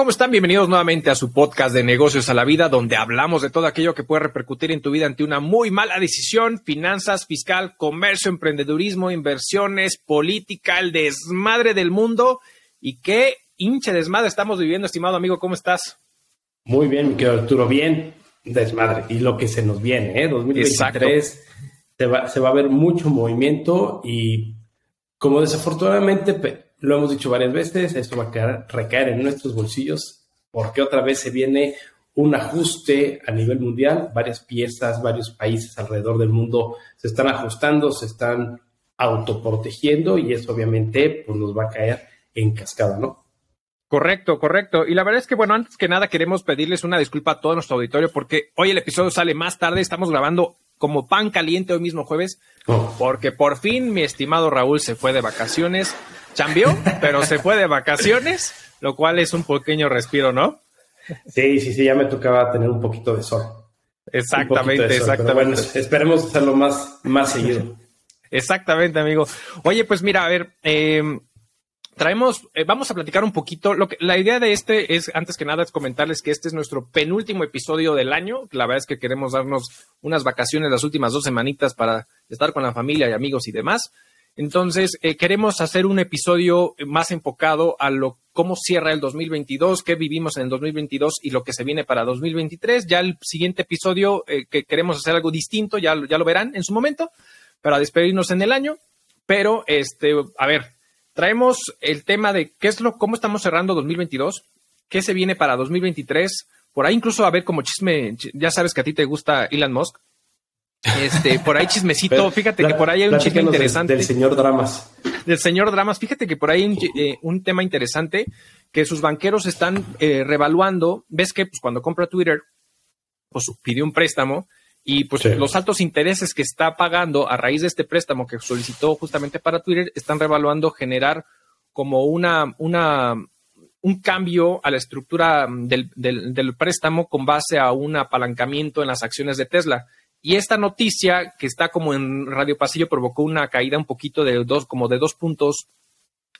¿cómo están? Bienvenidos nuevamente a su podcast de negocios a la vida, donde hablamos de todo aquello que puede repercutir en tu vida ante una muy mala decisión, finanzas, fiscal, comercio, emprendedurismo, inversiones, política, el desmadre del mundo. Y qué hinche desmadre estamos viviendo, estimado amigo, ¿cómo estás? Muy bien, mi querido Arturo, bien, desmadre. Y lo que se nos viene, ¿eh? 2023 se va, se va a ver mucho movimiento y como desafortunadamente lo hemos dicho varias veces, esto va a recaer en nuestros bolsillos porque otra vez se viene un ajuste a nivel mundial, varias piezas, varios países alrededor del mundo se están ajustando, se están autoprotegiendo y eso obviamente pues nos va a caer en cascada, ¿no? Correcto, correcto. Y la verdad es que, bueno, antes que nada queremos pedirles una disculpa a todo nuestro auditorio porque hoy el episodio sale más tarde, estamos grabando como pan caliente hoy mismo jueves, oh. porque por fin mi estimado Raúl se fue de vacaciones Chambió, pero se fue de vacaciones, lo cual es un pequeño respiro, ¿no? Sí, sí, sí, ya me tocaba tener un poquito de sol. Exactamente, exactamente. Bueno, esperemos hacerlo más, más seguido. Exactamente, amigo. Oye, pues mira, a ver, em, traemos, eh, vamos a platicar un poquito. Lo que, la idea de este es, antes que nada, es comentarles que este es nuestro penúltimo episodio del año. La verdad es que queremos darnos unas vacaciones las últimas dos semanitas para estar con la familia y amigos y demás. Entonces, eh, queremos hacer un episodio más enfocado a lo cómo cierra el 2022, qué vivimos en el 2022 y lo que se viene para 2023. Ya el siguiente episodio eh, que queremos hacer algo distinto, ya, ya lo verán en su momento, para despedirnos en el año. Pero, este, a ver, traemos el tema de qué es lo, cómo estamos cerrando 2022, qué se viene para 2023. Por ahí incluso a ver como chisme, ya sabes que a ti te gusta Elon Musk. Este, por ahí chismecito, fíjate que por ahí hay un chisme interesante. Del, señor Dramas. Del señor Dramas, fíjate que por ahí hay eh, un, tema interesante que sus banqueros están eh, revaluando. Ves que pues, cuando compra Twitter, pues pidió un préstamo y pues los altos intereses que está pagando a raíz de este préstamo que solicitó justamente para Twitter están revaluando generar como una, una, un cambio a la estructura del, del préstamo con base a un apalancamiento en las acciones de Tesla. Y esta noticia que está como en Radio Pasillo provocó una caída un poquito de dos, como de dos puntos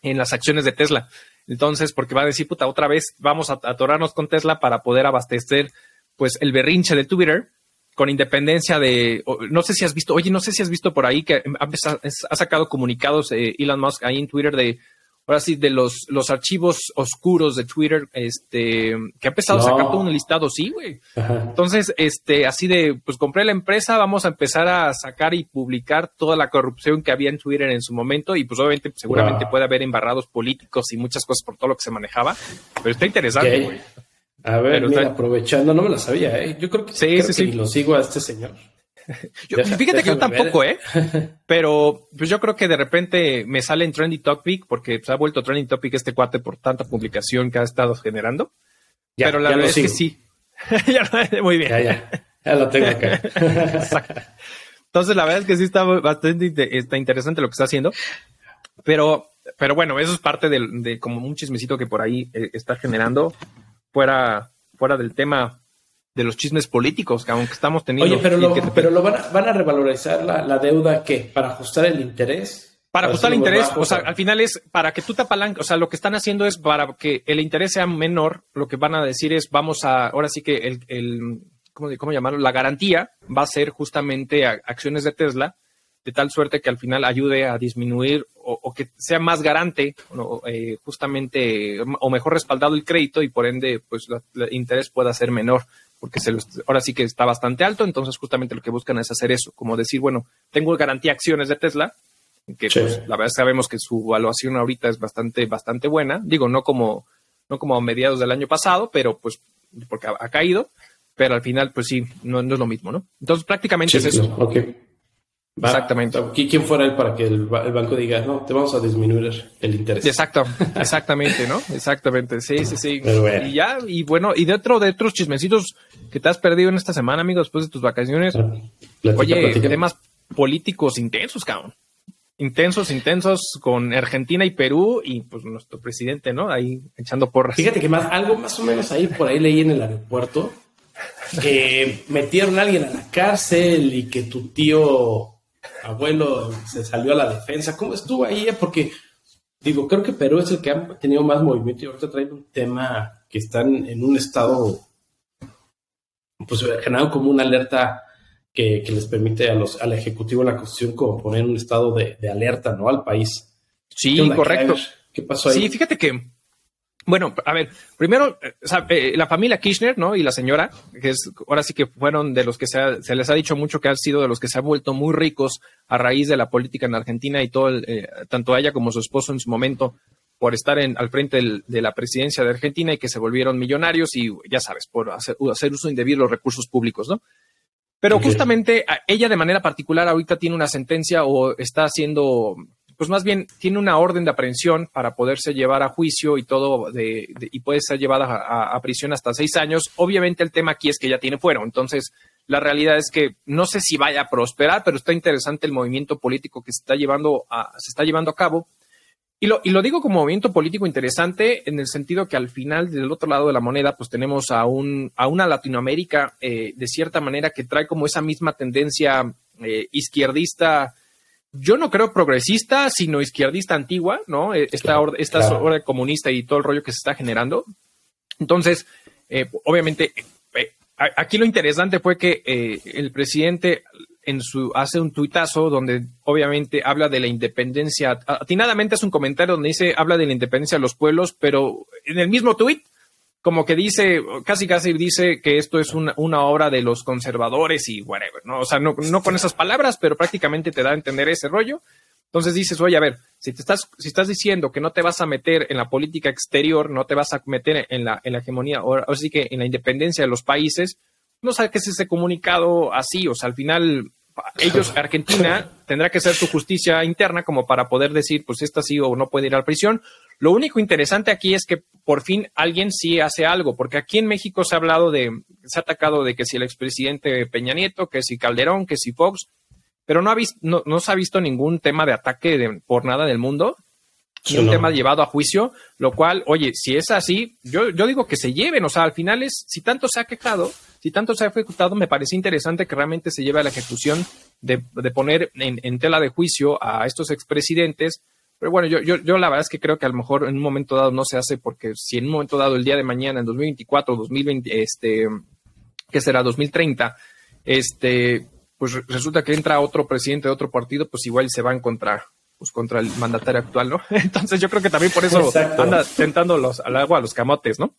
en las acciones de Tesla. Entonces, porque va a decir, puta, otra vez vamos a atorarnos con Tesla para poder abastecer, pues, el berrinche de Twitter con independencia de, no sé si has visto, oye, no sé si has visto por ahí que ha, sacado comunicados eh, Elon Musk ahí en Twitter de, ahora sí, de los, los archivos oscuros de Twitter, este, que ha empezado a sacar todo un listado, sí, güey. Entonces, este, así de, pues compré la empresa, vamos a empezar a sacar y publicar toda la corrupción que había en Twitter en su momento y pues obviamente, pues, seguramente puede haber embarrados políticos y muchas cosas por todo lo que se manejaba, pero está interesante, güey. A ver, aprovechando, no me la sabía, ¿eh? Yo creo que, sí, sí, sí. lo sigo a este señor fíjate que yo tampoco, ¿eh? Pero pues yo creo que de repente me sale en Trendy Topic porque se ha vuelto Trendy Topic este cuate por tanta publicación que ha estado generando. Pero la verdad es que sí. ya muy bien. Ya, ya. lo tengo acá. Entonces, la verdad es que sí está bastante está interesante lo que está haciendo. Pero, pero bueno, eso es parte de, como un chismecito que por ahí eh, está generando fuera, fuera del tema de los chismes políticos que aunque estamos teniendo. Oye, pero lo, pero lo van, a, van a revalorizar la, deuda que para ajustar el interés. Para ajustar el interés, o sea, al final es para que tú te apalanques, o sea, lo que están haciendo es para que el interés sea menor, lo que van a decir es, vamos a, ahora sí que el, el ¿cómo, cómo llamarlo? La garantía va a ser justamente acciones de Tesla, de tal suerte que al final ayude a disminuir o, que sea más garante, eh, justamente, o mejor respaldado el crédito y por ende, pues el interés pueda ser menor porque se ahora sí que está bastante alto, entonces justamente lo que buscan es hacer eso, como decir, bueno, tengo garantía acciones de Tesla, que pues, la verdad sabemos que su evaluación ahorita es bastante, bastante buena, digo, no como, no como a mediados del año pasado, pero pues porque ha, caído, pero al final pues sí, no, no, es lo mismo, ¿no? Entonces prácticamente es eso. Exactamente. ¿Quién fuera él para que el, banco diga, no, te vamos a disminuir el interés? Exacto, exactamente, ¿no? Exactamente, sí, sí, sí. Y ya, y bueno, y dentro de otros chismecitos que te has perdido en esta semana, amigo, después de tus vacaciones, oye, temas políticos intensos, cabrón. Intensos, intensos con Argentina y Perú y pues nuestro presidente, ¿no? Ahí echando porras. Fíjate que más, algo más o menos ahí por ahí leí en el aeropuerto que metieron a alguien a la cárcel y que tu tío abuelo se salió a la defensa. ¿Cómo estuvo ahí? Porque digo, creo que Perú es el que ha tenido más movimiento y ahorita traen un tema que están en un estado, pues generado como una alerta que, les permite a los, al Ejecutivo, la Constitución, como poner un estado de, alerta, ¿no? Al país. Sí, correcto. ¿Qué pasó ahí? Sí, fíjate que bueno, a ver, primero, eh, eh, la familia Kirchner, ¿no? Y la señora, que es, ahora sí que fueron de los que se, les ha dicho mucho que han sido de los que se han vuelto muy ricos a raíz de la política en Argentina y todo, eh, tanto ella como su esposo en su momento, por estar en, al frente de la presidencia de Argentina y que se volvieron millonarios y, ya sabes, por hacer, uso indebido de los recursos públicos, ¿no? Pero justamente ella de manera particular ahorita tiene una sentencia o está haciendo pues más bien tiene una orden de aprehensión para poderse llevar a juicio y todo, de, y puede ser llevada a, prisión hasta seis años. Obviamente el tema aquí es que ya tiene fuero, entonces la realidad es que no sé si vaya a prosperar, pero está interesante el movimiento político que se está llevando a, se está llevando a cabo. Y lo, y lo digo como movimiento político interesante en el sentido que al final del otro lado de la moneda pues tenemos a, un, a una Latinoamérica eh, de cierta manera que trae como esa misma tendencia eh, izquierdista yo no creo progresista, sino izquierdista antigua, ¿no? Eh, esta, esta orden comunista y todo el rollo que se está generando. Entonces, eh, obviamente, eh, aquí lo interesante fue que el presidente en su hace un tuitazo donde obviamente habla de la independencia. Atinadamente es un comentario donde dice habla de la independencia de los pueblos, pero en el mismo tuit como que dice, casi casi dice que esto es una, obra de los conservadores y whatever, ¿no? O sea, no, no, con esas palabras, pero prácticamente te da a entender ese rollo. Entonces dices, oye, a ver, si te estás, si estás diciendo que no te vas a meter en la política exterior, no te vas a meter en la, en la hegemonía, o así que en la independencia de los países, no saques ese comunicado así, o sea, al final ellos, Argentina, tendrá que ser su justicia interna como para poder decir, pues esta sí o no puede ir a la prisión. Lo único interesante aquí es que por fin alguien sí hace algo, porque aquí en México se ha hablado de, se ha atacado de que si el expresidente Peña Nieto, que si Calderón, que si Fox, pero no, ha visto, no, se ha visto ningún tema de ataque por nada del mundo, ni un tema llevado a juicio, lo cual, oye, si es así, yo, yo digo que se lleven, o sea, al final es, si tanto se ha quejado, si tanto se ha ejecutado, me parece interesante que realmente se lleve a la ejecución de, poner en, tela de juicio a estos expresidentes. Pero bueno, yo, yo, yo la verdad es que creo que a lo mejor en un momento dado no se hace porque si en un momento dado el día de mañana, en 2024, 2020, este, ¿qué será? 2030, este, pues resulta que entra otro presidente de otro partido, pues igual se va a encontrar pues contra el mandatario actual, ¿no? Entonces yo creo que también por eso anda tentando los, al agua a los camotes, ¿no?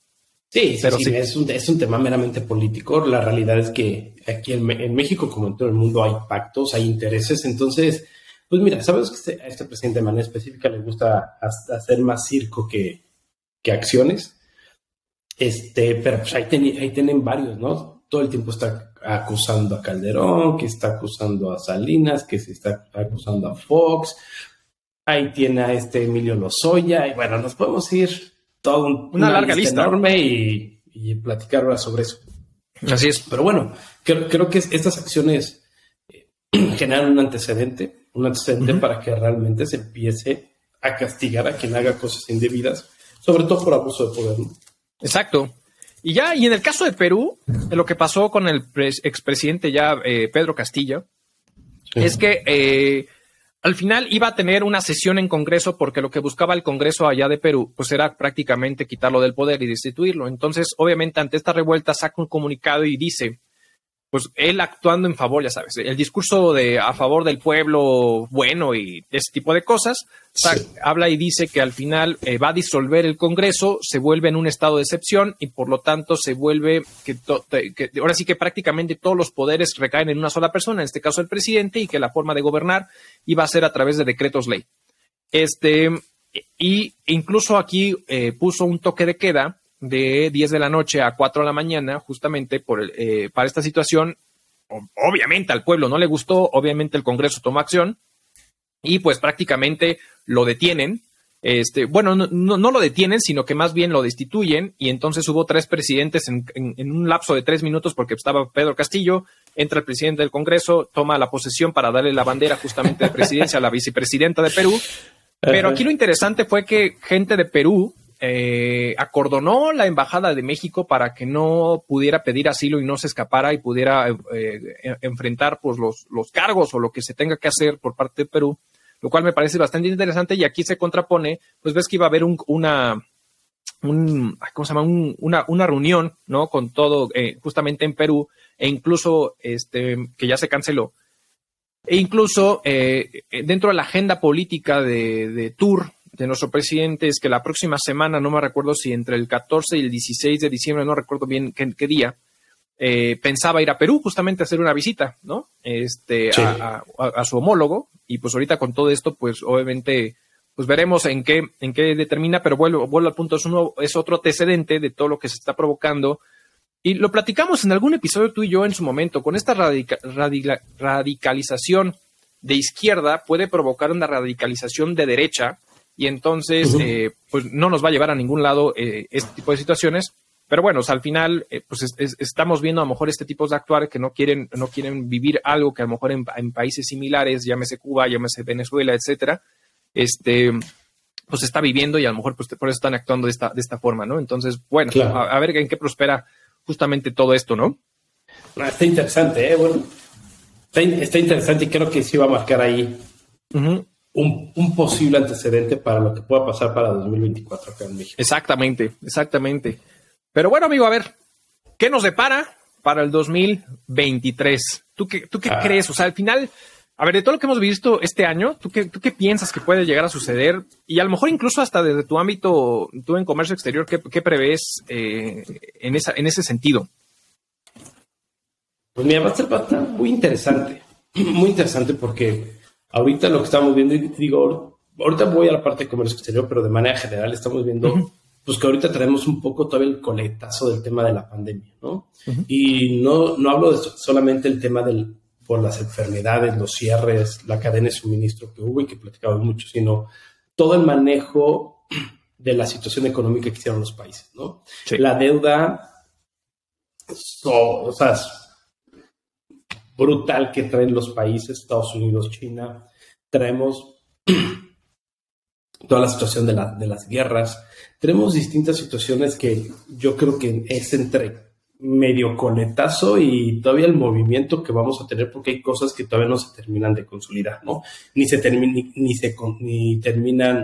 Sí, pero sí, Es, un, es un tema meramente político. La realidad es que aquí en, México, como en todo el mundo, hay pactos, hay intereses. Entonces, pues mira, sabes que este, a este presidente de manera específica le gusta hacer más circo que, que acciones. Este, pero pues ahí, ahí tienen varios, ¿no? Todo el tiempo está acusando a Calderón, que está acusando a Salinas, que se está acusando a Fox. Ahí tiene a este Emilio Lozoya. Y bueno, nos podemos ir todo una, larga lista, enorme y, platicar ahora sobre eso. Así es. Pero bueno, creo, que estas acciones eh, generan un antecedente, un antecedente para que realmente se empiece a castigar a quien haga cosas indebidas, sobre todo por abuso de poder. Exacto. Y ya, y en el caso de Perú, lo que pasó con el expresidente ya eh, Pedro Castillo, es que eh, al final iba a tener una sesión en Congreso porque lo que buscaba el Congreso allá de Perú, pues era prácticamente quitarlo del poder y destituirlo. Entonces, obviamente, ante esta revuelta saca un comunicado y dice, pues él actuando en favor, ya sabes, el discurso de a favor del pueblo bueno y ese tipo de cosas, habla y dice que al final eh, va a disolver el Congreso, se vuelve en un estado de excepción y por lo tanto se vuelve que, ahora sí que prácticamente todos los poderes recaen en una sola persona, en este caso el presidente, y que la forma de gobernar iba a ser a través de decretos ley. Este, y incluso aquí eh, puso un toque de queda de 10 de la noche a 4 de la mañana, justamente por eh, para esta situación. Obviamente al pueblo no le gustó, obviamente el Congreso tomó acción y pues prácticamente lo detienen. Este, bueno, no, no, lo detienen, sino que más bien lo destituyen y entonces hubo tres presidentes en, en, un lapso de tres minutos porque estaba Pedro Castillo, entra el presidente del Congreso, toma la posesión para darle la bandera justamente de presidencia a la vicepresidenta de Perú. Pero aquí lo interesante fue que gente de Perú eh, acordonó la embajada de México para que no pudiera pedir asilo y no se escapara y pudiera eh, enfrentar pues, los, los cargos o lo que se tenga que hacer por parte de Perú, lo cual me parece bastante interesante y aquí se contrapone, pues ves que iba a haber un, una, un, ¿cómo se llama? una, una, reunión, ¿no? Con todo, eh, justamente en Perú, e incluso, este, que ya se canceló. E incluso eh, dentro de la agenda política de, de Tour, de nuestro presidente, es que la próxima semana, no me recuerdo si entre el 14 y el 16 de diciembre, no recuerdo bien qué, día, eh, pensaba ir a Perú justamente a hacer una visita, ¿no? Este, a, a, su homólogo. Y pues ahorita con todo esto, pues obviamente pues veremos en qué, en qué determina, pero vuelvo, vuelvo al punto, es, uno, es otro antecedente de todo lo que se está provocando. Y lo platicamos en algún episodio tú y yo en su momento, con esta radicalización de izquierda puede provocar una radicalización de derecha y entonces eh, pues no nos va a llevar a ningún lado eh, este tipo de situaciones. Pero bueno, al final eh, pues estamos viendo a lo mejor este tipo de actuar que no quieren, no quieren vivir algo que a lo mejor en, en países similares, llámese Cuba, llámese Venezuela, etcétera, este, pues está viviendo y a lo mejor pues, por eso están actuando de esta, de esta forma, ¿no? Entonces, bueno, a, ver en qué prospera justamente todo esto, ¿no? Ah, está interesante, ¿eh? Bueno, está, interesante y creo que sí va a marcar ahí un, un, posible antecedente para lo que pueda pasar para 2024 acá en México. Exactamente, exactamente. Pero bueno, amigo, a ver, ¿qué nos depara para el 2023? ¿Tú qué, tú qué ah. crees? O sea, al final a ver, de todo lo que hemos visto este año, ¿tú qué, qué piensas que puede llegar a suceder? Y a lo mejor incluso hasta desde tu ámbito, tú en comercio exterior, ¿qué, qué prevés eh, en, esa, en ese sentido? Pues mira, va a ser muy interesante, muy interesante porque ahorita lo que estamos viendo, digo, ahorita voy a la parte de comercio exterior, pero de manera general estamos viendo, pues que ahorita traemos un poco todavía el coletazo del tema de la pandemia, ¿no? Y no, no hablo de solamente el tema del, por las enfermedades, los cierres, la cadena de suministro que hubo y que platicamos mucho, sino todo el manejo de la situación económica que hicieron los países, ¿no? La deuda, o sea, brutal que traen los países, Estados Unidos, China, traemos toda la situación de, de las guerras, tenemos distintas situaciones que yo creo que es entre medio coletazo y todavía el movimiento que vamos a tener porque hay cosas que todavía no se terminan de consolidar, ¿no? Ni se, ni, se ni terminan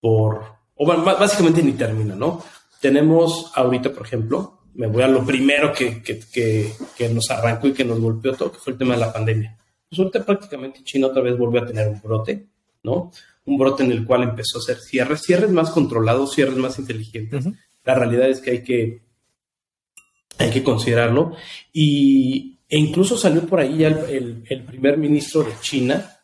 por, o básicamente ni terminan, ¿no? Tenemos ahorita, por ejemplo, me voy a lo primero que, que, que, nos arrancó y que nos golpeó todo, que fue el tema de la pandemia. Pues ahorita prácticamente China otra vez volvió a tener un brote, ¿no? Un brote en el cual empezó a hacer cierres, cierres más controlados, cierres más inteligentes. La realidad es que hay que hay que considerarlo. Y, e incluso salió por ahí ya el, el, primer ministro de China,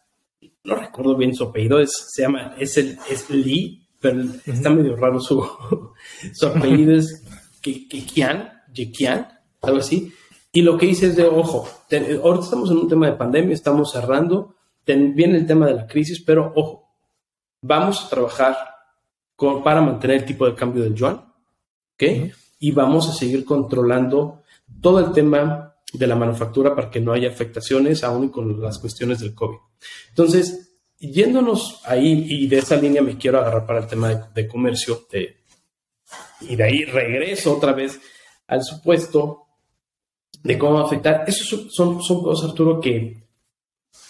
no recuerdo bien su apellido, es, se llama, es, el, es Li, pero está medio raro su, su apellido, es Kekian, Jekian, algo así. Y lo que dice es de, ojo, ahorita estamos en un tema de pandemia, estamos cerrando, viene el tema de la crisis, pero ojo, vamos a trabajar con, para mantener el tipo de cambio del yuan, ¿ok? y vamos a seguir controlando todo el tema de la manufactura para que no haya afectaciones, aún con las cuestiones del COVID. Entonces, yéndonos ahí, y de esa línea me quiero agarrar para el tema de, comercio, y de ahí regreso otra vez al supuesto de cómo va a afectar. Esos son, son cosas, Arturo, que,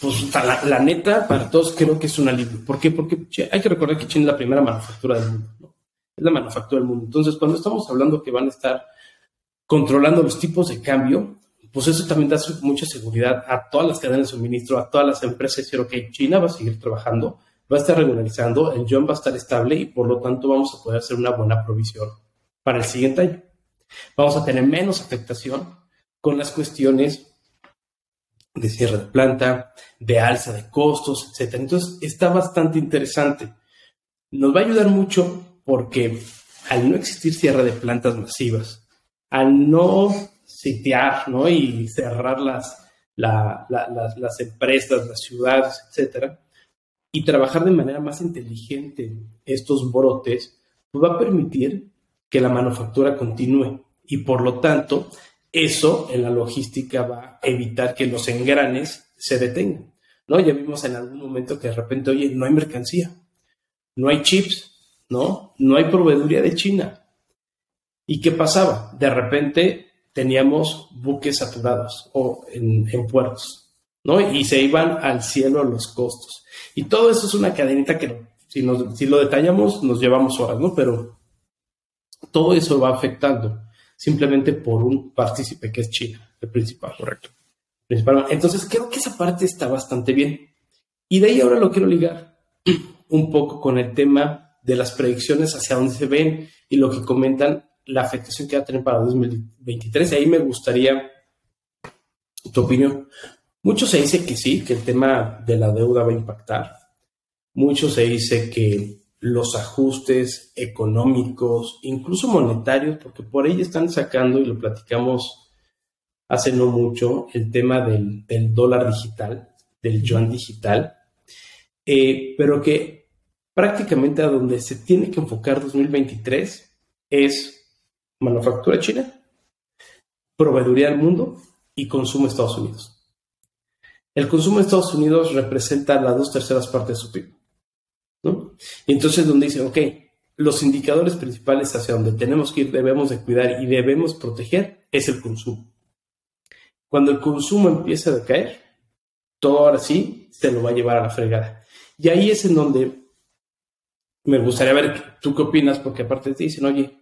pues, la, la, neta, para todos creo que es un alivio. ¿Por qué? Porque hay que recordar que China es la primera manufactura del mundo es la manufactura del mundo. Entonces, cuando estamos hablando que van a estar controlando los tipos de cambio, pues eso también da mucha seguridad a todas las cadenas de suministro, a todas las empresas, decir, ok, China va a seguir trabajando, va a estar regularizando, el yuan va a estar estable y por lo tanto vamos a poder hacer una buena provisión para el siguiente año. Vamos a tener menos afectación con las cuestiones de cierre de planta, de alza de costos, etc. Entonces, está bastante interesante. Nos va a ayudar mucho porque al no existir cierre de plantas masivas, al no sitiar ¿no? y cerrar las, las, empresas, las ciudades, etcétera, y trabajar de manera más inteligente estos brotes, pues va a permitir que la manufactura continúe y por lo tanto eso en la logística va a evitar que los engranes se detengan. ¿no? Ya vimos en algún momento que de repente, oye, no hay mercancía, no hay chips, ¿no? No hay proveeduría de China. ¿Y qué pasaba? De repente teníamos buques saturados o en, puertos, ¿no? Y se iban al cielo los costos. Y todo eso es una cadenita que si, si lo detallamos nos llevamos horas, ¿no? Pero todo eso va afectando simplemente por un partícipe que es China, el principal. Correcto. Principal. Entonces creo que esa parte está bastante bien. Y de ahí ahora lo quiero ligar un poco con el tema de las predicciones hacia dónde se ven y lo que comentan la afectación que va a tener para 2023. Y ahí me gustaría tu opinión. Mucho se dice que sí, que el tema de la deuda va a impactar. Mucho se dice que los ajustes económicos, incluso monetarios, porque por ahí están sacando, y lo platicamos hace no mucho, el tema del, dólar digital, del yuan digital, eh, pero que prácticamente a donde se tiene que enfocar 2023 es manufactura china, proveeduría al mundo y consumo Estados Unidos. El consumo de Estados Unidos representa las dos terceras partes de su PIB. ¿no? Y entonces donde dice, ok, los indicadores principales hacia donde tenemos que ir, debemos de cuidar y debemos proteger es el consumo. Cuando el consumo empieza a decaer, todo ahora sí se lo va a llevar a la fregada. Y ahí es en donde me gustaría ver tú qué opinas, porque aparte te dicen, oye,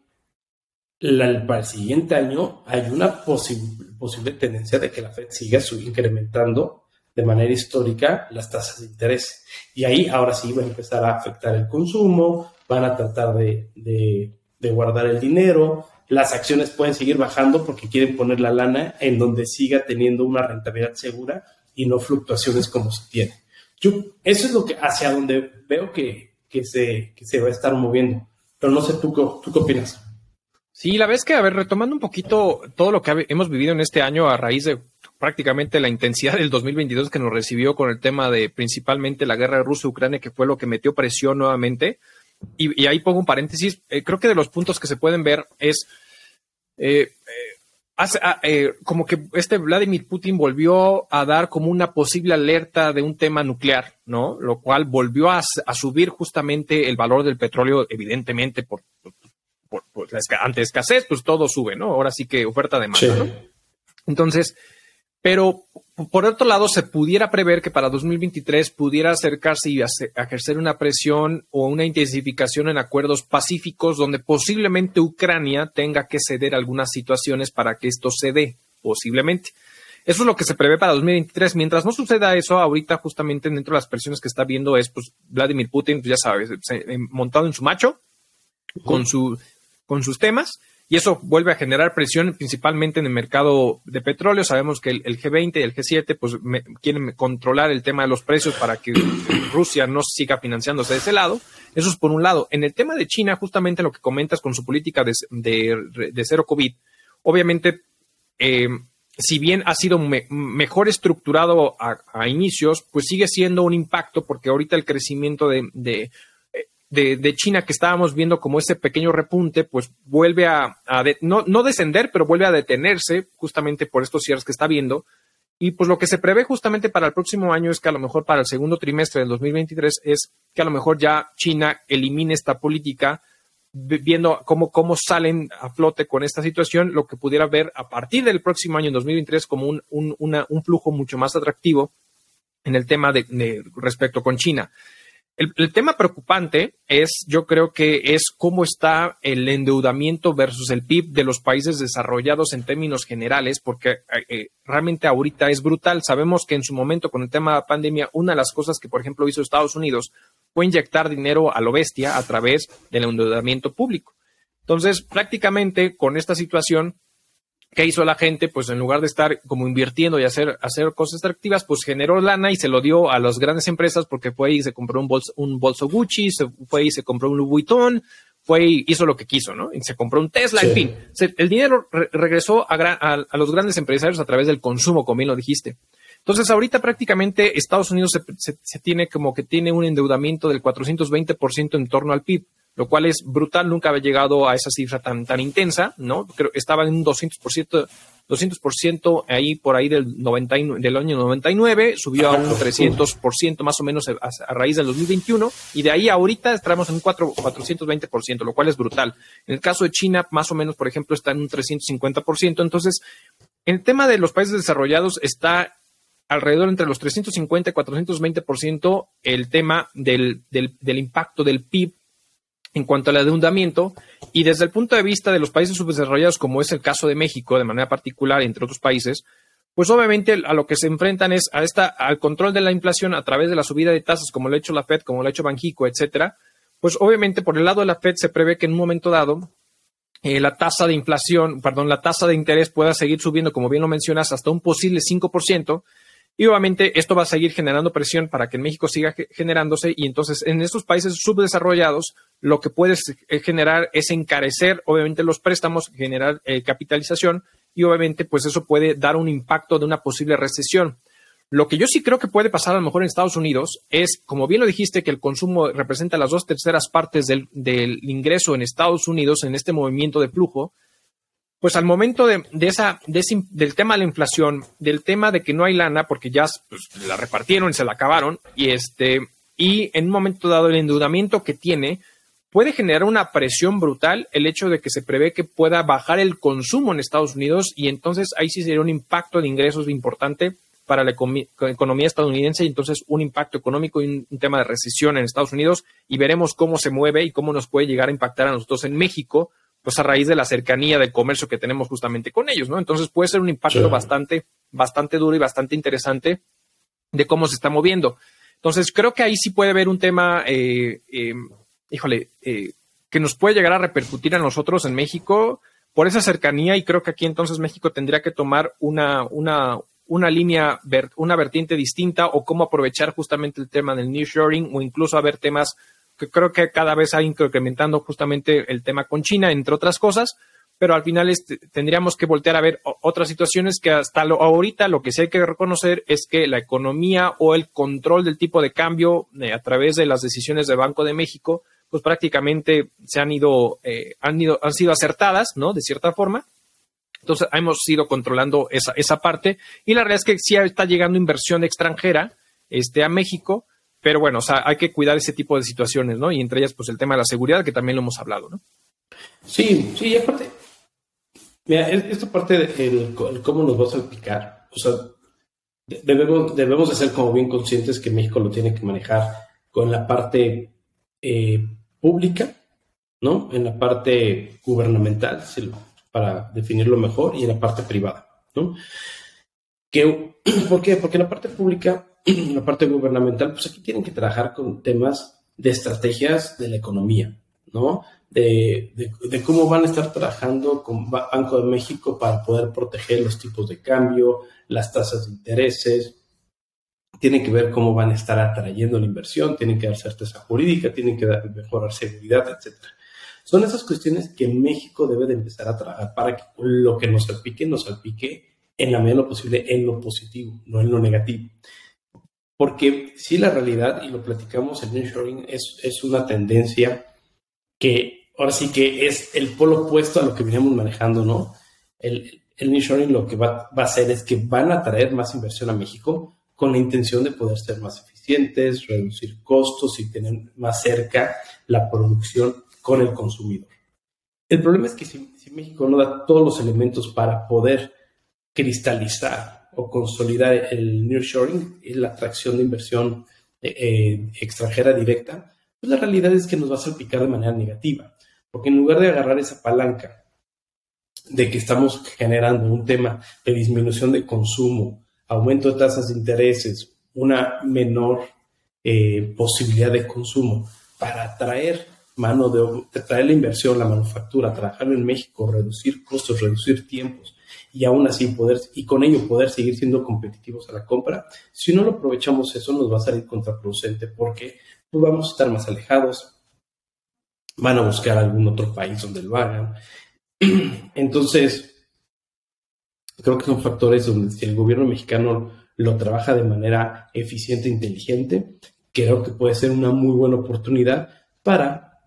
para el siguiente año hay una posible tendencia de que la Fed siga incrementando de manera histórica las tasas de interés. Y ahí ahora sí va a empezar a afectar el consumo, van a tratar de, de, guardar el dinero, las acciones pueden seguir bajando porque quieren poner la lana en donde siga teniendo una rentabilidad segura y no fluctuaciones como se tiene. Yo, eso es lo que hacia donde veo que, que, se, que se va a estar moviendo. Pero no sé, ¿tú, tú qué opinas? Sí, la vez que, a ver, retomando un poquito todo lo que hemos vivido en este año a raíz de prácticamente la intensidad del 2022 que nos recibió con el tema de principalmente la guerra de Rusia-Ucrania, que fue lo que metió presión nuevamente. Y, ahí pongo un paréntesis. Eh, creo que de los puntos que se pueden ver es eh, eh, ah, como que este Vladimir Putin volvió a dar como una posible alerta de un tema nuclear, ¿no? Lo cual volvió a, subir justamente el valor del petróleo, evidentemente, por, por, la ante escasez, pues todo sube, ¿no? Ahora sí que oferta de ¿no? Entonces, pero por otro lado, se pudiera prever que para 2023 pudiera acercarse y ejercer una presión o una intensificación en acuerdos pacíficos donde posiblemente Ucrania tenga que ceder algunas situaciones para que esto se dé, posiblemente. Eso es lo que se prevé para 2023. Mientras no suceda eso, ahorita justamente dentro de las presiones que está viendo es pues Vladimir Putin, pues, ya sabes, montado en su macho, con, su, con sus temas, y eso vuelve a generar presión principalmente en el mercado de petróleo. Sabemos que el, G20 y el G7 pues quieren controlar el tema de los precios para que Rusia no siga financiándose de ese lado. Eso es por un lado. En el tema de China, justamente lo que comentas con su política de, de, cero COVID, obviamente, eh, si bien ha sido mejor estructurado a, inicios, pues sigue siendo un impacto porque ahorita el crecimiento de de, China que estábamos viendo como ese pequeño repunte, pues vuelve a, no, no, descender, pero vuelve a detenerse justamente por estos cierres que está viendo. Y pues lo que se prevé justamente para el próximo año es que a lo mejor para el segundo trimestre del 2023 es que a lo mejor ya China elimine esta política, viendo cómo, cómo salen a flote con esta situación, lo que pudiera ver a partir del próximo año, en 2023, como un, un, un flujo mucho más atractivo en el tema de respecto con China. El, tema preocupante es, yo creo que es cómo está el endeudamiento versus el PIB de los países desarrollados en términos generales, porque eh, eh, realmente ahorita es brutal. Sabemos que en su momento con el tema de la pandemia, una de las cosas que, por ejemplo, hizo Estados Unidos fue inyectar dinero a lo bestia a través del endeudamiento público. Entonces, prácticamente con esta situación, ¿Qué hizo la gente? Pues en lugar de estar como invirtiendo y hacer, hacer cosas atractivas, pues generó lana y se lo dio a las grandes empresas porque fue y se compró un bolso, un bolso Gucci, se fue y se compró un Louis Vuitton, fue y hizo lo que quiso, ¿no? Y se compró un Tesla, en fin. el dinero regresó a, los grandes empresarios a través del consumo, como bien lo dijiste. Entonces, ahorita prácticamente Estados Unidos se, se tiene como que tiene un endeudamiento del 420% en torno al PIB lo cual es brutal, nunca había llegado a esa cifra tan, tan intensa, ¿no? Creo, estaba en un 200%, 200% ahí por ahí del, 99, del año 99, subió a un 300% más o menos a, raíz del 2021 y de ahí ahorita estamos en un 4, 420%, lo cual es brutal. En el caso de China, más o menos, por ejemplo, está en un 350%. Entonces, en el tema de los países desarrollados está alrededor entre los 350 y 420% el tema del, del, del impacto del PIB en cuanto al endeudamiento y desde el punto de vista de los países subdesarrollados, como es el caso de México, de manera particular, entre otros países, pues obviamente a lo que se enfrentan es a esta, al control de la inflación a través de la subida de tasas, como lo ha hecho la Fed, como lo ha hecho Banjico, etcétera. Pues obviamente por el lado de la Fed se prevé que en un momento dado eh, la tasa de inflación, perdón, la tasa de interés pueda seguir subiendo, como bien lo mencionas, hasta un posible 5%, y obviamente esto va a seguir generando presión para que en México siga generándose y entonces en estos países subdesarrollados lo que puede eh, generar es encarecer obviamente los préstamos, generar eh, capitalización y obviamente pues eso puede dar un impacto de una posible recesión. Lo que yo sí creo que puede pasar a lo mejor en Estados Unidos es, como bien lo dijiste, que el consumo representa las dos terceras partes del, del ingreso en Estados Unidos en este movimiento de flujo pues al momento de, esa, del tema de la inflación, del tema de que no hay lana, porque ya pues, la repartieron y se la acabaron, y este, y en un momento dado el endeudamiento que tiene, puede generar una presión brutal el hecho de que se prevé que pueda bajar el consumo en Estados Unidos, y entonces ahí sí sería un impacto de ingresos importante para la economía estadounidense y entonces un impacto económico y un tema de recesión en Estados Unidos y veremos cómo se mueve y cómo nos puede llegar a impactar a nosotros en México pues a raíz de la cercanía del comercio que tenemos justamente con ellos, ¿no? Entonces puede ser un impacto bastante, bastante duro y bastante interesante de cómo se está moviendo. Entonces creo que ahí sí puede haber un tema, eh, eh, híjole, eh, que nos puede llegar a repercutir a nosotros en México por esa cercanía y creo que aquí entonces México tendría que tomar una, una, una línea, una vertiente distinta o cómo aprovechar justamente el tema del nearshoring o incluso haber temas que creo que cada vez ha incrementando justamente el tema con China, entre otras cosas, pero al final este, tendríamos que voltear a ver otras situaciones que hasta ahorita lo que sí hay que reconocer es que la economía o el control del tipo de cambio eh, a través de las decisiones del Banco de México, pues prácticamente se han ido, eh, han ido, han sido acertadas, ¿no? De cierta forma. Entonces hemos ido controlando esa, esa parte y la realidad es que sí está llegando inversión extranjera este, a México pero bueno, o sea, hay que cuidar ese tipo de situaciones, ¿no? Y entre ellas, pues el tema de la seguridad, que también lo hemos hablado, ¿no? Sí, sí, y aparte, mira, esta parte de cómo nos va a salpicar, o sea, debemos, debemos de ser como bien conscientes que México lo tiene que manejar con la parte eh, pública, ¿no? En la parte gubernamental, para definirlo mejor, y en la parte privada, ¿no? Que, ¿Por qué? Porque en la parte pública la parte gubernamental, pues aquí tienen que trabajar con temas de estrategias de la economía, ¿no? De, cómo van a estar trabajando con Banco de México para poder proteger los tipos de cambio, las tasas de intereses, tienen que ver cómo van a estar atrayendo la inversión, tienen que dar certeza jurídica, tienen que dar, mejorar seguridad, etc. Son esas cuestiones que México debe de empezar a trabajar para que lo que nos salpique, nos salpique en la medida de lo posible en lo positivo, no en lo negativo. Porque sí, la realidad, y lo platicamos, el nearshoring es, es una tendencia que ahora sí que es el polo opuesto a lo que veníamos manejando, ¿no? El, el nearshoring lo que va, a hacer es que van a traer más inversión a México con la intención de poder ser más eficientes, reducir costos y tener más cerca la producción con el consumidor. El problema es que si, si México no da todos los elementos para poder cristalizar o consolidar el nearshoring la atracción de inversión eh, eh, extranjera directa, pues la realidad es que nos va a salpicar de manera negativa, porque en lugar de agarrar esa palanca de que estamos generando un tema de disminución de consumo, aumento de tasas de intereses, una menor eh, posibilidad de consumo para atraer mano de traer la inversión, la manufactura, trabajar en México, reducir costos, reducir tiempos, y aún así poder, y con ello poder seguir siendo competitivos a la compra, si no lo aprovechamos eso nos va a salir contraproducente porque pues, vamos a estar más alejados, van a buscar algún otro país donde lo hagan. Entonces, creo que son factores donde si el gobierno mexicano lo trabaja de manera eficiente e inteligente, creo que puede ser una muy buena oportunidad para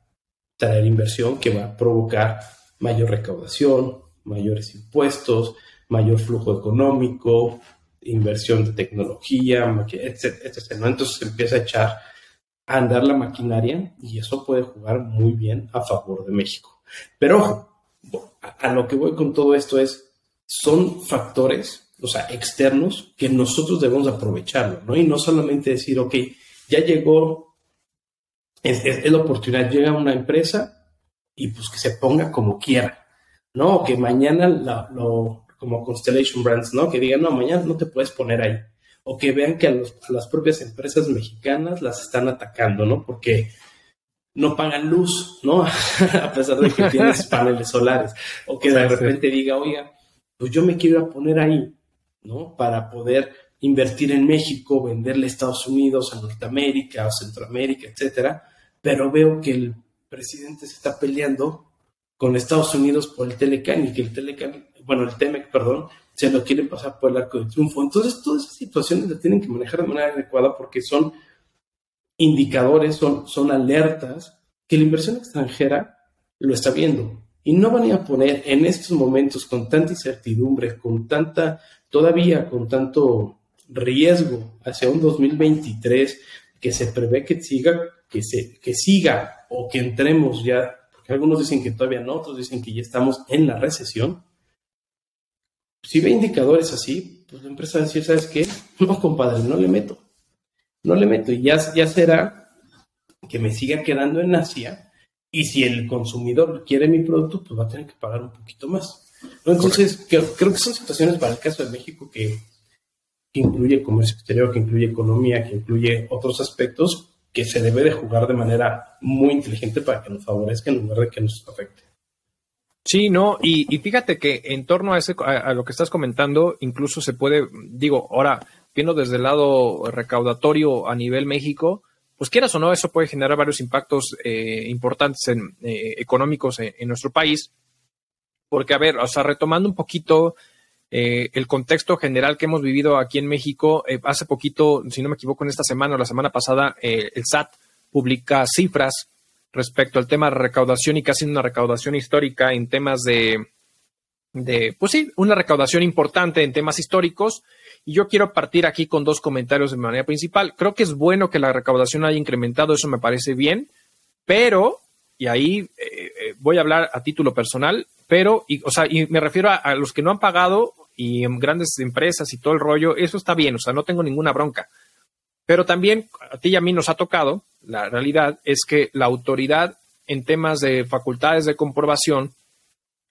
traer inversión que va a provocar mayor recaudación, mayores impuestos, mayor flujo económico, inversión de tecnología, etcétera, Entonces se empieza a echar a andar la maquinaria y eso puede jugar muy bien a favor de México. Pero ojo, a lo que voy con todo esto es, son factores o sea, externos, que nosotros debemos aprovecharlo, ¿no? Y no solamente decir, ok, ya llegó, es, la oportunidad, llega una empresa y pues que se ponga como quiera, ¿no? O que mañana lo, como Constellation Brands, ¿no? Que digan, no, mañana no te puedes poner ahí. O que vean que a, las propias empresas mexicanas las están atacando, ¿no? Porque no pagan luz, ¿no? a pesar de que tienes paneles solares. O que de repente diga, oiga, pues yo me quiero poner ahí, ¿no? Para poder invertir en México, venderle a Estados Unidos, a Norteamérica, a Centroamérica, etcétera. Pero veo que el presidente se está peleando con Estados Unidos por el Telecan y que el Telecan, bueno, el Temec, perdón, se lo quiere pasar por el arco de triunfo. Entonces, todas esas situaciones las tienen que manejar de manera adecuada porque son indicadores, son, son alertas que la inversión extranjera lo está viendo. Y no van a poner en estos momentos con tanta incertidumbre, con tanta, todavía con tanto riesgo hacia un 2023 que se prevé que siga, que, se, que siga o que entremos ya, algunos dicen que todavía no, otros dicen que ya estamos en la recesión. Si ve indicadores así, pues la empresa va a decir, ¿sabes qué? No, compadre, no le meto no le meto y ya, ya será que me siga quedando en Asia y si el consumidor quiere mi producto, pues va a tener que pagar un poquito más. Entonces, creo, que son situaciones para el caso de México que, que incluye comercio exterior, que incluye economía, que incluye otros aspectos que se debe de jugar de manera muy inteligente para que nos favorezca en lugar de que nos afecte. Sí, no, y, fíjate que en torno a, ese, a, lo que estás comentando, incluso se puede, digo, ahora viendo desde el lado recaudatorio a nivel México, pues quieras o no, eso puede generar varios impactos eh, importantes eh, económicos en, nuestro país. Porque, a ver, o sea, retomando un poquito eh, el contexto general que hemos vivido aquí en México, hace poquito, si no me equivoco, en esta semana o la semana pasada, el SAT publica cifras respecto al tema de recaudación y casi una recaudación histórica en temas de, de, pues sí, una recaudación importante en temas históricos y yo quiero partir aquí con dos comentarios de manera principal. Creo que es bueno que la recaudación haya incrementado, eso me parece bien, pero, y ahí eh, eh, voy a hablar a título personal, pero, y, o sea, y me refiero a, los que no han pagado y en grandes empresas y todo el rollo, eso está bien, o sea, no tengo ninguna bronca. Pero también a ti y a mí nos ha tocado, la realidad es que la autoridad en temas de facultades de comprobación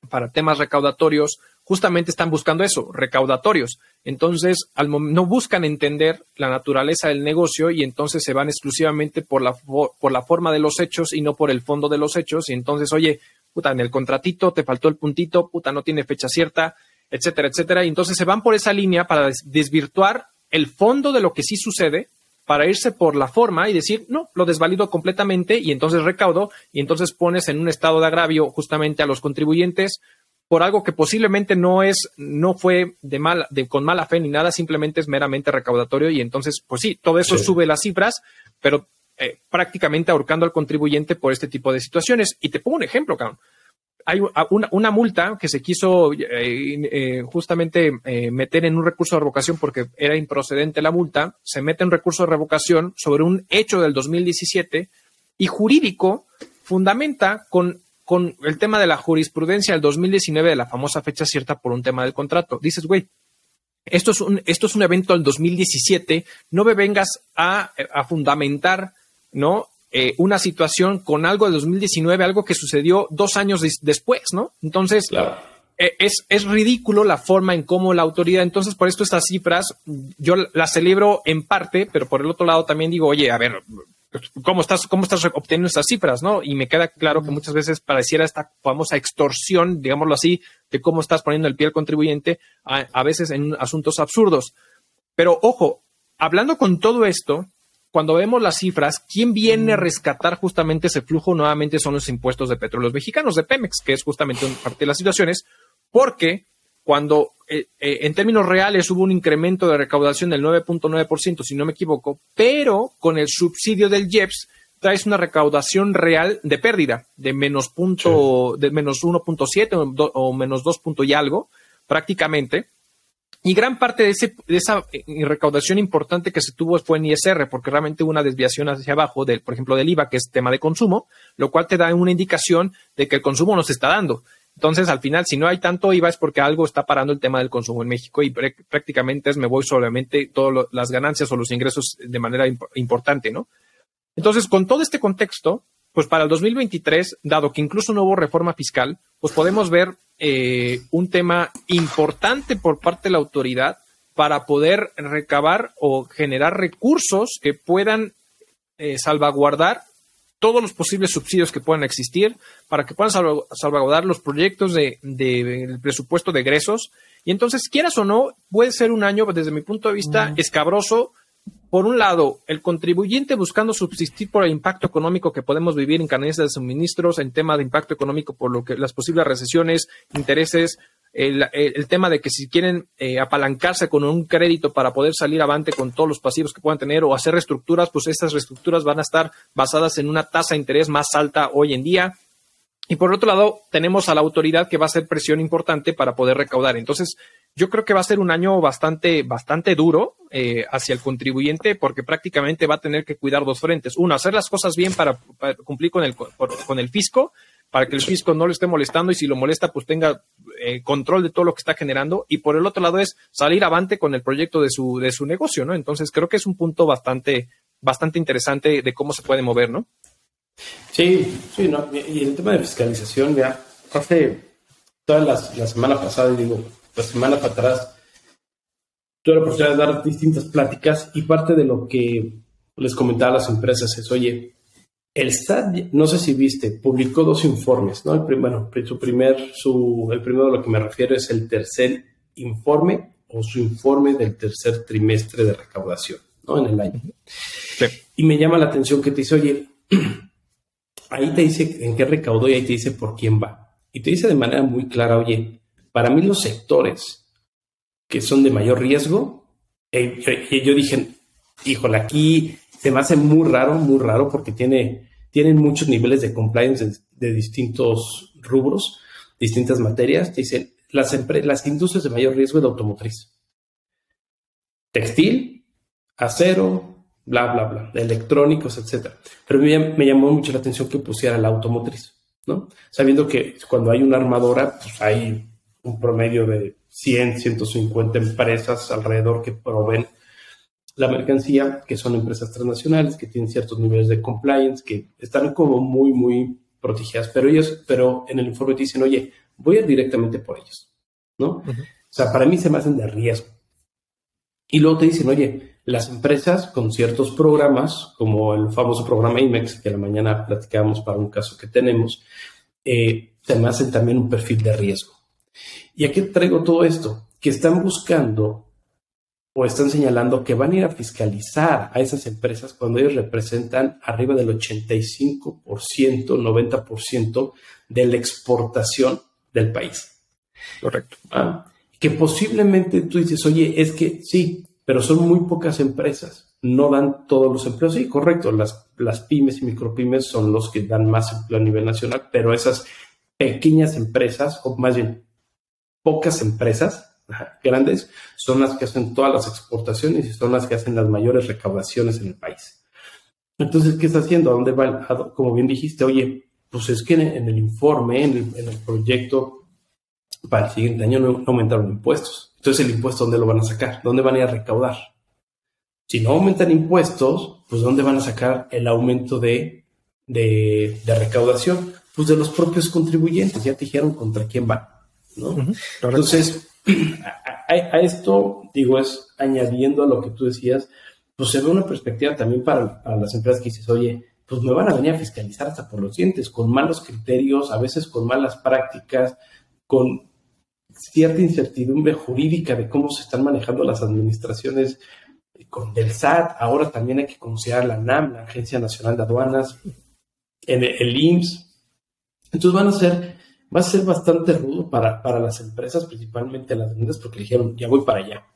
para temas recaudatorios justamente están buscando eso, recaudatorios. Entonces, al no buscan entender la naturaleza del negocio y entonces se van exclusivamente por la, por la forma de los hechos y no por el fondo de los hechos. Y entonces, oye, puta, en el contratito te faltó el puntito, puta, no tiene fecha cierta, etcétera, etcétera. Y entonces se van por esa línea para desvirtuar el fondo de lo que sí sucede para irse por la forma y decir, no, lo desvalido completamente y entonces recaudo y entonces pones en un estado de agravio justamente a los contribuyentes por algo que posiblemente no es, no fue de mal, de, con mala fe ni nada, simplemente es meramente recaudatorio y entonces, pues sí, todo eso sube las cifras, pero eh, prácticamente ahorcando al contribuyente por este tipo de situaciones. Y te pongo un ejemplo, cabrón. Hay una, multa que se quiso eh, eh, justamente meter en un recurso de revocación porque era improcedente la multa, se mete un recurso de revocación sobre un hecho del 2017 y jurídico fundamenta con con el tema de la jurisprudencia del 2019 de la famosa fecha cierta por un tema del contrato. Dices, güey, esto es un, esto es un evento del 2017, no me vengas a, fundamentar, ¿no? Eh, una situación con algo de 2019, algo que sucedió dos años después, ¿no? Entonces, eh, es, es ridículo la forma en cómo la autoridad, entonces por esto estas cifras, yo las celebro en parte, pero por el otro lado también digo, oye, a ver, cómo estás, cómo estás obteniendo estas cifras, ¿no? Y me queda claro que muchas veces pareciera esta famosa extorsión, digámoslo así, de cómo estás poniendo el pie al contribuyente, a, veces en asuntos absurdos. Pero ojo, hablando con todo esto, cuando vemos las cifras, ¿quién viene a rescatar justamente ese flujo? Nuevamente son los impuestos de petróleos mexicanos, de Pemex, que es justamente parte de las situaciones, porque cuando eh, eh, en términos reales hubo un incremento de recaudación del 9.9%, si no me equivoco, pero con el subsidio del IEPS traes una recaudación real de pérdida de menos punto, de menos 1.7 o, menos 2 y algo, prácticamente. Y gran parte de, ese, de esa eh, recaudación importante que se tuvo fue en ISR, porque realmente hubo una desviación hacia abajo, del, por ejemplo, del IVA, que es tema de consumo, lo cual te da una indicación de que el consumo no se está dando. Entonces, al final, si no hay tanto IVA es porque algo está parando el tema del consumo en México y prácticamente es me voy solamente todas las ganancias o los ingresos de manera importante, ¿no? Entonces, con todo este contexto, pues para el 2023, dado que incluso no hubo reforma fiscal, pues podemos ver eh, un tema importante por parte de la autoridad para poder recabar o generar recursos que puedan eh, salvaguardar todos los posibles subsidios que puedan existir para que puedan salvaguardar los proyectos de, de, presupuesto de egresos. Y entonces, quieras o no, puede ser un año, desde mi punto de vista, escabroso. Por un lado, el contribuyente buscando subsistir por el impacto económico que podemos vivir en cadenas de suministros, en tema de impacto económico por lo que las posibles recesiones, intereses, el, tema de que si quieren eh, apalancarse con un crédito para poder salir avante con todos los pasivos que puedan tener o hacer reestructuras, pues estas reestructuras van a estar basadas en una tasa de interés más alta hoy en día. Y por otro lado, tenemos a la autoridad que va a hacer presión importante para poder recaudar. Entonces, yo creo que va a ser un año bastante, bastante duro eh, hacia el contribuyente porque prácticamente va a tener que cuidar dos frentes. Uno, hacer las cosas bien para, cumplir con el, con el fisco para que el fisco no le esté molestando y si lo molesta, pues tenga eh, control de todo lo que está generando. Y por el otro lado es salir avante con el proyecto de su, de su negocio, ¿no? Entonces creo que es un punto bastante, bastante interesante de cómo se puede mover, ¿no? Sí, sí, no. Y el tema de fiscalización, ya hace toda la, semana pasada, digo, la semana para atrás, tuve la oportunidad de dar distintas pláticas y parte de lo que les comentaba a las empresas es, oye, el SAT, no sé si viste, publicó dos informes, ¿no? El, bueno, su primer, su, el primero a lo que me refiero es el tercer informe o su informe del tercer trimestre de recaudación, ¿no? En el año. Y me llama la atención que te dice, oye, ahí te dice en qué recaudó y ahí te dice por quién va. Y te dice de manera muy clara, oye, para mí los sectores que son de mayor riesgo, eh, eh, yo dije, híjole, aquí se me hace muy raro, muy raro, porque tiene, tienen muchos niveles de compliance de, distintos rubros, distintas materias. Dice, las, las industrias de mayor riesgo de automotriz. Textil, acero, bla, bla, bla, electrónicos, etc. Pero me, me, llamó mucho la atención que pusiera la automotriz, ¿no? Sabiendo que cuando hay una armadora, pues hay un promedio de 100, 150 empresas alrededor que proveen la mercancía, que son empresas transnacionales, que tienen ciertos niveles de compliance, que están como muy, muy protegidas, pero ellos, pero en el informe te dicen, oye, voy a ir directamente por ellos, ¿no? O sea, para mí se me hacen de riesgo. Y luego te dicen, oye, las empresas con ciertos programas, como el famoso programa IMEX, que la mañana platicábamos para un caso que tenemos, eh, se me hacen también un perfil de riesgo. ¿Y a qué traigo todo esto? Que están buscando o están señalando que van a ir a fiscalizar a esas empresas cuando ellos representan arriba del 85%, 90% de la exportación del país. Correcto. Ah, que posiblemente tú dices, oye, es que sí, pero son muy pocas empresas, no dan todos los empleos. Sí, correcto, las, las pymes y micropymes son los que dan más empleo a nivel nacional, pero esas pequeñas empresas, o más bien pocas empresas, grandes son las que hacen todas las exportaciones y son las que hacen las mayores recaudaciones en el país. Entonces, ¿qué está haciendo? ¿A dónde va? Como bien dijiste, oye, pues es que en el informe, en el, proyecto para el siguiente año no, aumentaron impuestos. Entonces, ¿el impuesto dónde lo van a sacar? ¿Dónde van a ir a recaudar? Si no aumentan impuestos, pues ¿dónde van a sacar el aumento de, de, recaudación? Pues de los propios contribuyentes. Ya te dijeron contra quién van. ¿No? Entonces, a, esto, digo, es añadiendo a lo que tú decías, pues se ve una perspectiva también para, las empresas que dices, oye, pues me van a venir a fiscalizar hasta por los dientes, con malos criterios, a veces con malas prácticas, con cierta incertidumbre jurídica de cómo se están manejando las administraciones con del SAT, ahora también hay que considerar la NAM, la Agencia Nacional de Aduanas, el, el IMSS. Entonces van a ser va a ser bastante rudo para, para las empresas, principalmente las grandes, porque dijeron, ya voy para allá.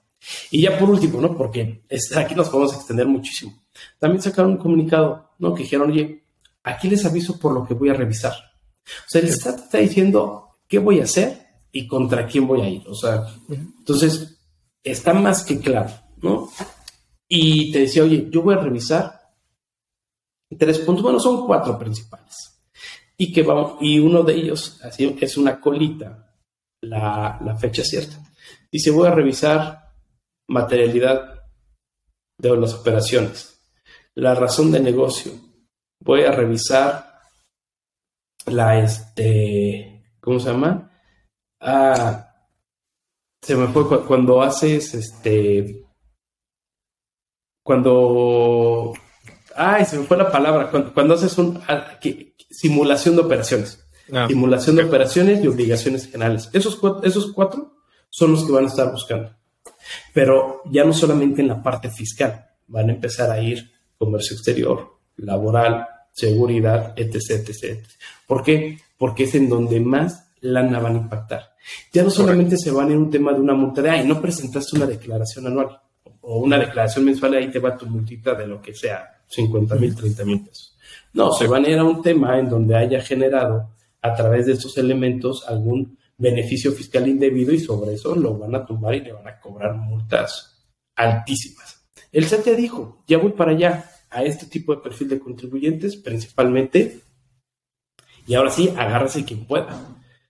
Y ya por último, ¿no? Porque aquí nos podemos extender muchísimo. También sacaron un comunicado, ¿no? Que dijeron, oye, aquí les aviso por lo que voy a revisar. O sea, el SAT está diciendo qué voy a hacer y contra quién voy a ir. O sea, entonces está más que claro, ¿no? Y te decía, oye, yo voy a revisar tres puntos, bueno, son cuatro principales. Y que y uno de ellos así es una colita, la, la fecha cierta. Dice, voy a revisar materialidad de las operaciones, la razón de negocio, voy a revisar la, este, ¿cómo se llama? Ah, se me fue cuando haces, este, cuando, ay, se me fue la palabra, cuando, haces un, ah, simulación de operaciones. Ah. simulación de operaciones y obligaciones generales. Esos, esos cuatro son los que van a estar buscando. Pero ya no solamente en la parte fiscal, van a empezar a ir comercio exterior, laboral, seguridad, etc, etc. ¿Por qué? Porque es en donde más lana van a impactar. Ya no solamente se van en un tema de una multa de, ay, no presentaste una declaración anual o una declaración mensual ahí te va tu multita de lo que sea, 50 mil, 30 mil pesos. No, se van a ir a un tema en donde haya generado a través de estos elementos algún beneficio fiscal indebido y sobre eso lo van a tumbar y le van a cobrar multas altísimas. El CETE dijo, ya voy para allá a este tipo de perfil de contribuyentes principalmente y ahora sí, agárrese quien pueda.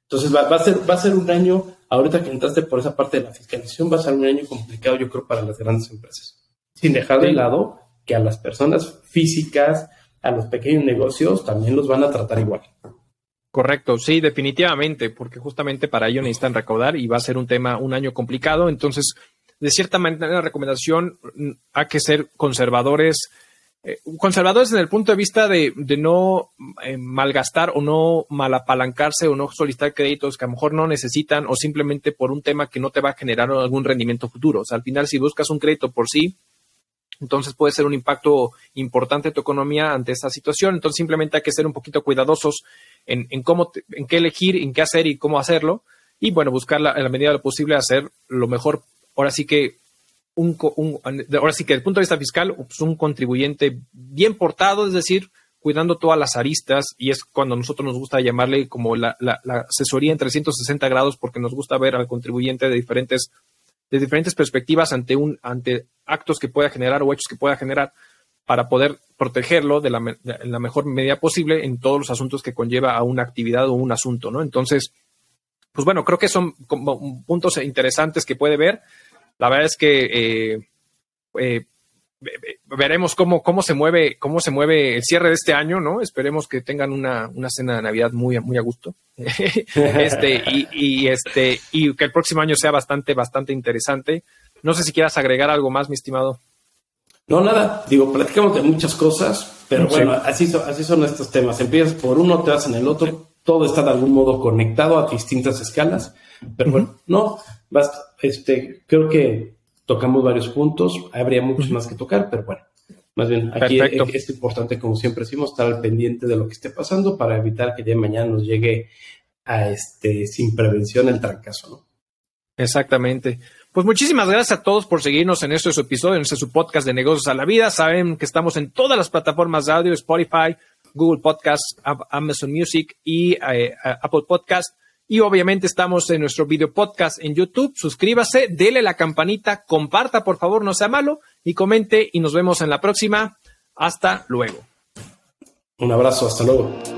Entonces va, a ser, va a ser un año, ahorita que entraste por esa parte de la fiscalización, va a ser un año complicado yo creo para las grandes empresas. Sin dejar de lado que a las personas físicas, a los pequeños negocios, también los van a tratar igual. Correcto, sí, definitivamente, porque justamente para ello necesitan recaudar y va a ser un tema, un año complicado. Entonces, de cierta manera, la recomendación mm, hay que ser conservadores, eh, conservadores en el punto de vista de, no eh, malgastar o no malapalancarse o no solicitar créditos que a lo mejor no necesitan o simplemente por un tema que no te va a generar algún rendimiento futuro. O sea, al final, si buscas un crédito por sí, entonces puede ser un impacto importante en tu economía ante esta situación. Entonces simplemente hay que ser un poquito cuidadosos en, cómo, en qué elegir, en qué hacer y cómo hacerlo. Y bueno, buscar en la medida de lo posible hacer lo mejor. Ahora sí que un, ahora sí que desde el punto de vista fiscal, pues un contribuyente bien portado, es decir, cuidando todas las aristas, y es cuando nosotros nos gusta llamarle como la, la, la asesoría en 360 grados, porque nos gusta ver al contribuyente de diferentes de diferentes perspectivas ante, un, ante actos que pueda generar o hechos que pueda generar para poder protegerlo de la, la mejor medida posible en todos los asuntos que conlleva a una actividad o un asunto, ¿no? Entonces, pues bueno, creo que son como puntos interesantes que puede ver. La verdad es que eh, eh, veremos cómo, cómo se mueve, cómo se mueve el cierre de este año, ¿no? Esperemos que tengan una, una cena de Navidad muy, muy a gusto. este, y, y, este, y que el próximo año sea bastante, bastante interesante. No sé si quieras agregar algo más, mi estimado. No, nada. Digo, platicamos de muchas cosas, pero bueno, así, son, así son estos temas. Empiezas por uno, te vas en el otro. Todo está de algún modo conectado a distintas escalas. Pero bueno, no, basta. Este, creo que tocamos varios puntos, habría muchos más que tocar, pero bueno, más bien aquí es, importante, como siempre decimos, estar al pendiente de lo que esté pasando para evitar que de mañana nos llegue a este sin prevención el trancazo, ¿no? Exactamente. Pues muchísimas gracias a todos por seguirnos en este su episodio, en este su podcast de negocios a la vida. Saben que estamos en todas las plataformas de audio, Spotify, Google Podcast, Amazon Music y eh, Apple Podcast. Y obviamente estamos en nuestro video podcast en YouTube. Suscríbase, dele la campanita, comparta por favor, no sea malo, y comente y nos vemos en la próxima. Hasta luego. Un abrazo, hasta luego.